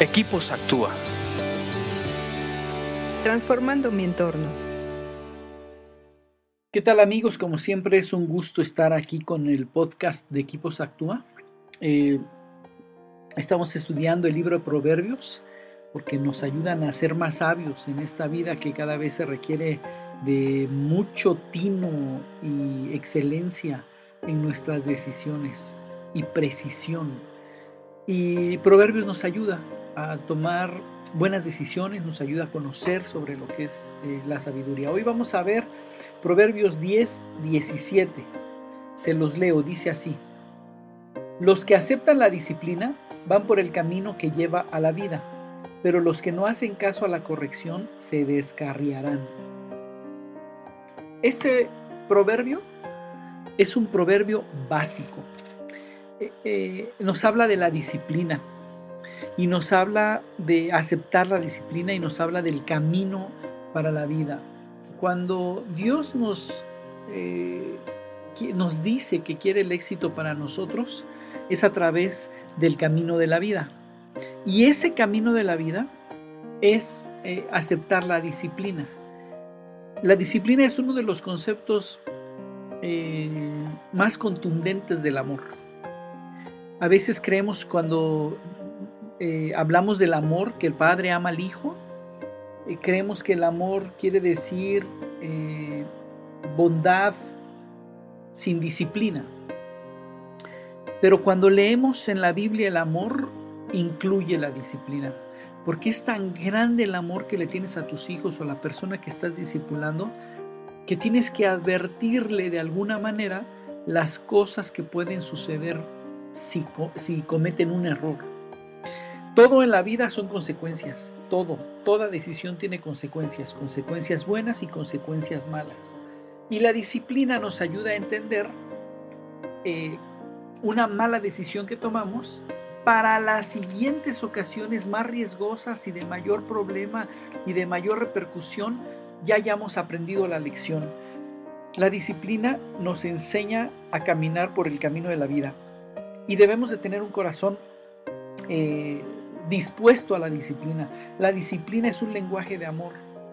Equipos Actúa. Transformando mi entorno. ¿Qué tal amigos? Como siempre es un gusto estar aquí con el podcast de Equipos Actúa. Eh, estamos estudiando el libro de Proverbios porque nos ayudan a ser más sabios en esta vida que cada vez se requiere de mucho tino y excelencia en nuestras decisiones y precisión. Y Proverbios nos ayuda a tomar buenas decisiones, nos ayuda a conocer sobre lo que es eh, la sabiduría. Hoy vamos a ver Proverbios 10, 17. Se los leo, dice así. Los que aceptan la disciplina van por el camino que lleva a la vida, pero los que no hacen caso a la corrección se descarriarán. Este proverbio es un proverbio básico. Eh, eh, nos habla de la disciplina y nos habla de aceptar la disciplina y nos habla del camino para la vida. Cuando Dios nos, eh, nos dice que quiere el éxito para nosotros, es a través del camino de la vida. Y ese camino de la vida es eh, aceptar la disciplina. La disciplina es uno de los conceptos eh, más contundentes del amor. A veces creemos cuando eh, hablamos del amor, que el Padre ama al Hijo, creemos que el amor quiere decir eh, bondad sin disciplina. Pero cuando leemos en la Biblia el amor, incluye la disciplina. Porque es tan grande el amor que le tienes a tus hijos o a la persona que estás discipulando, que tienes que advertirle de alguna manera las cosas que pueden suceder si, si cometen un error. Todo en la vida son consecuencias, todo, toda decisión tiene consecuencias, consecuencias buenas y consecuencias malas. Y la disciplina nos ayuda a entender eh, una mala decisión que tomamos para las siguientes ocasiones más riesgosas y de mayor problema y de mayor repercusión, ya hayamos aprendido la lección. La disciplina nos enseña a caminar por el camino de la vida y debemos de tener un corazón eh, dispuesto a la disciplina. La disciplina es un lenguaje de amor.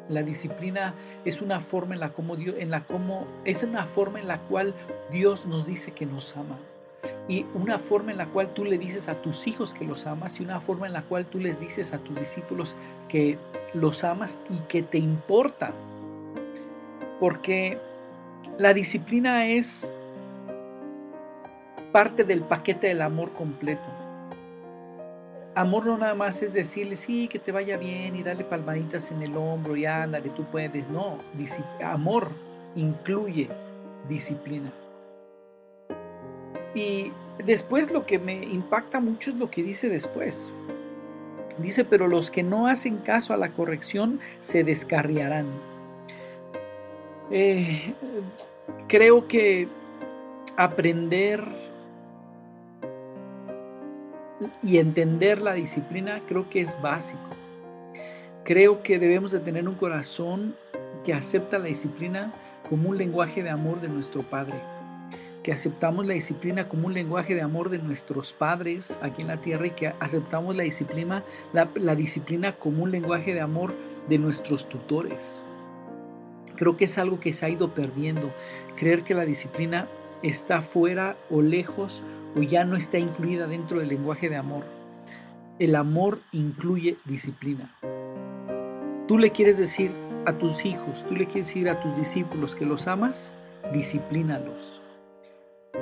La disciplina es una forma en la como Dios, en la como es una forma en la cual Dios nos dice que nos ama. Y una forma en la cual tú le dices a tus hijos que los amas y una forma en la cual tú les dices a tus discípulos que los amas y que te importa. Porque la disciplina es parte del paquete del amor completo. Amor no nada más es decirle, sí, que te vaya bien y darle palmaditas en el hombro y ándale, tú puedes. No, amor incluye disciplina. Y después lo que me impacta mucho es lo que dice después. Dice, pero los que no hacen caso a la corrección se descarriarán. Eh, creo que aprender y entender la disciplina creo que es básico. Creo que debemos de tener un corazón que acepta la disciplina como un lenguaje de amor de nuestro Padre. Que aceptamos la disciplina como un lenguaje de amor de nuestros padres aquí en la tierra y que aceptamos la disciplina, la, la disciplina como un lenguaje de amor de nuestros tutores. Creo que es algo que se ha ido perdiendo. Creer que la disciplina está fuera o lejos o ya no está incluida dentro del lenguaje de amor. El amor incluye disciplina. Tú le quieres decir a tus hijos, tú le quieres decir a tus discípulos que los amas, disciplínalos.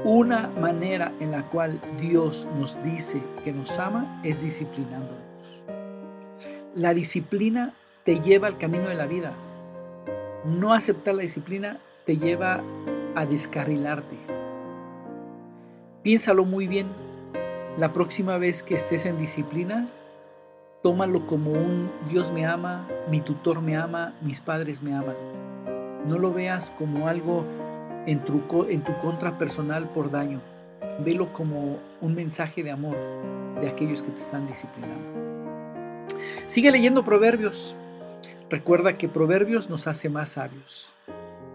Una manera en la cual Dios nos dice que nos ama es disciplinándonos. La disciplina te lleva al camino de la vida. No aceptar la disciplina te lleva a descarrilarte. Piénsalo muy bien. La próxima vez que estés en disciplina, tómalo como un Dios me ama, mi tutor me ama, mis padres me aman. No lo veas como algo en tu, en tu contra personal por daño. Velo como un mensaje de amor de aquellos que te están disciplinando. Sigue leyendo Proverbios. Recuerda que Proverbios nos hace más sabios.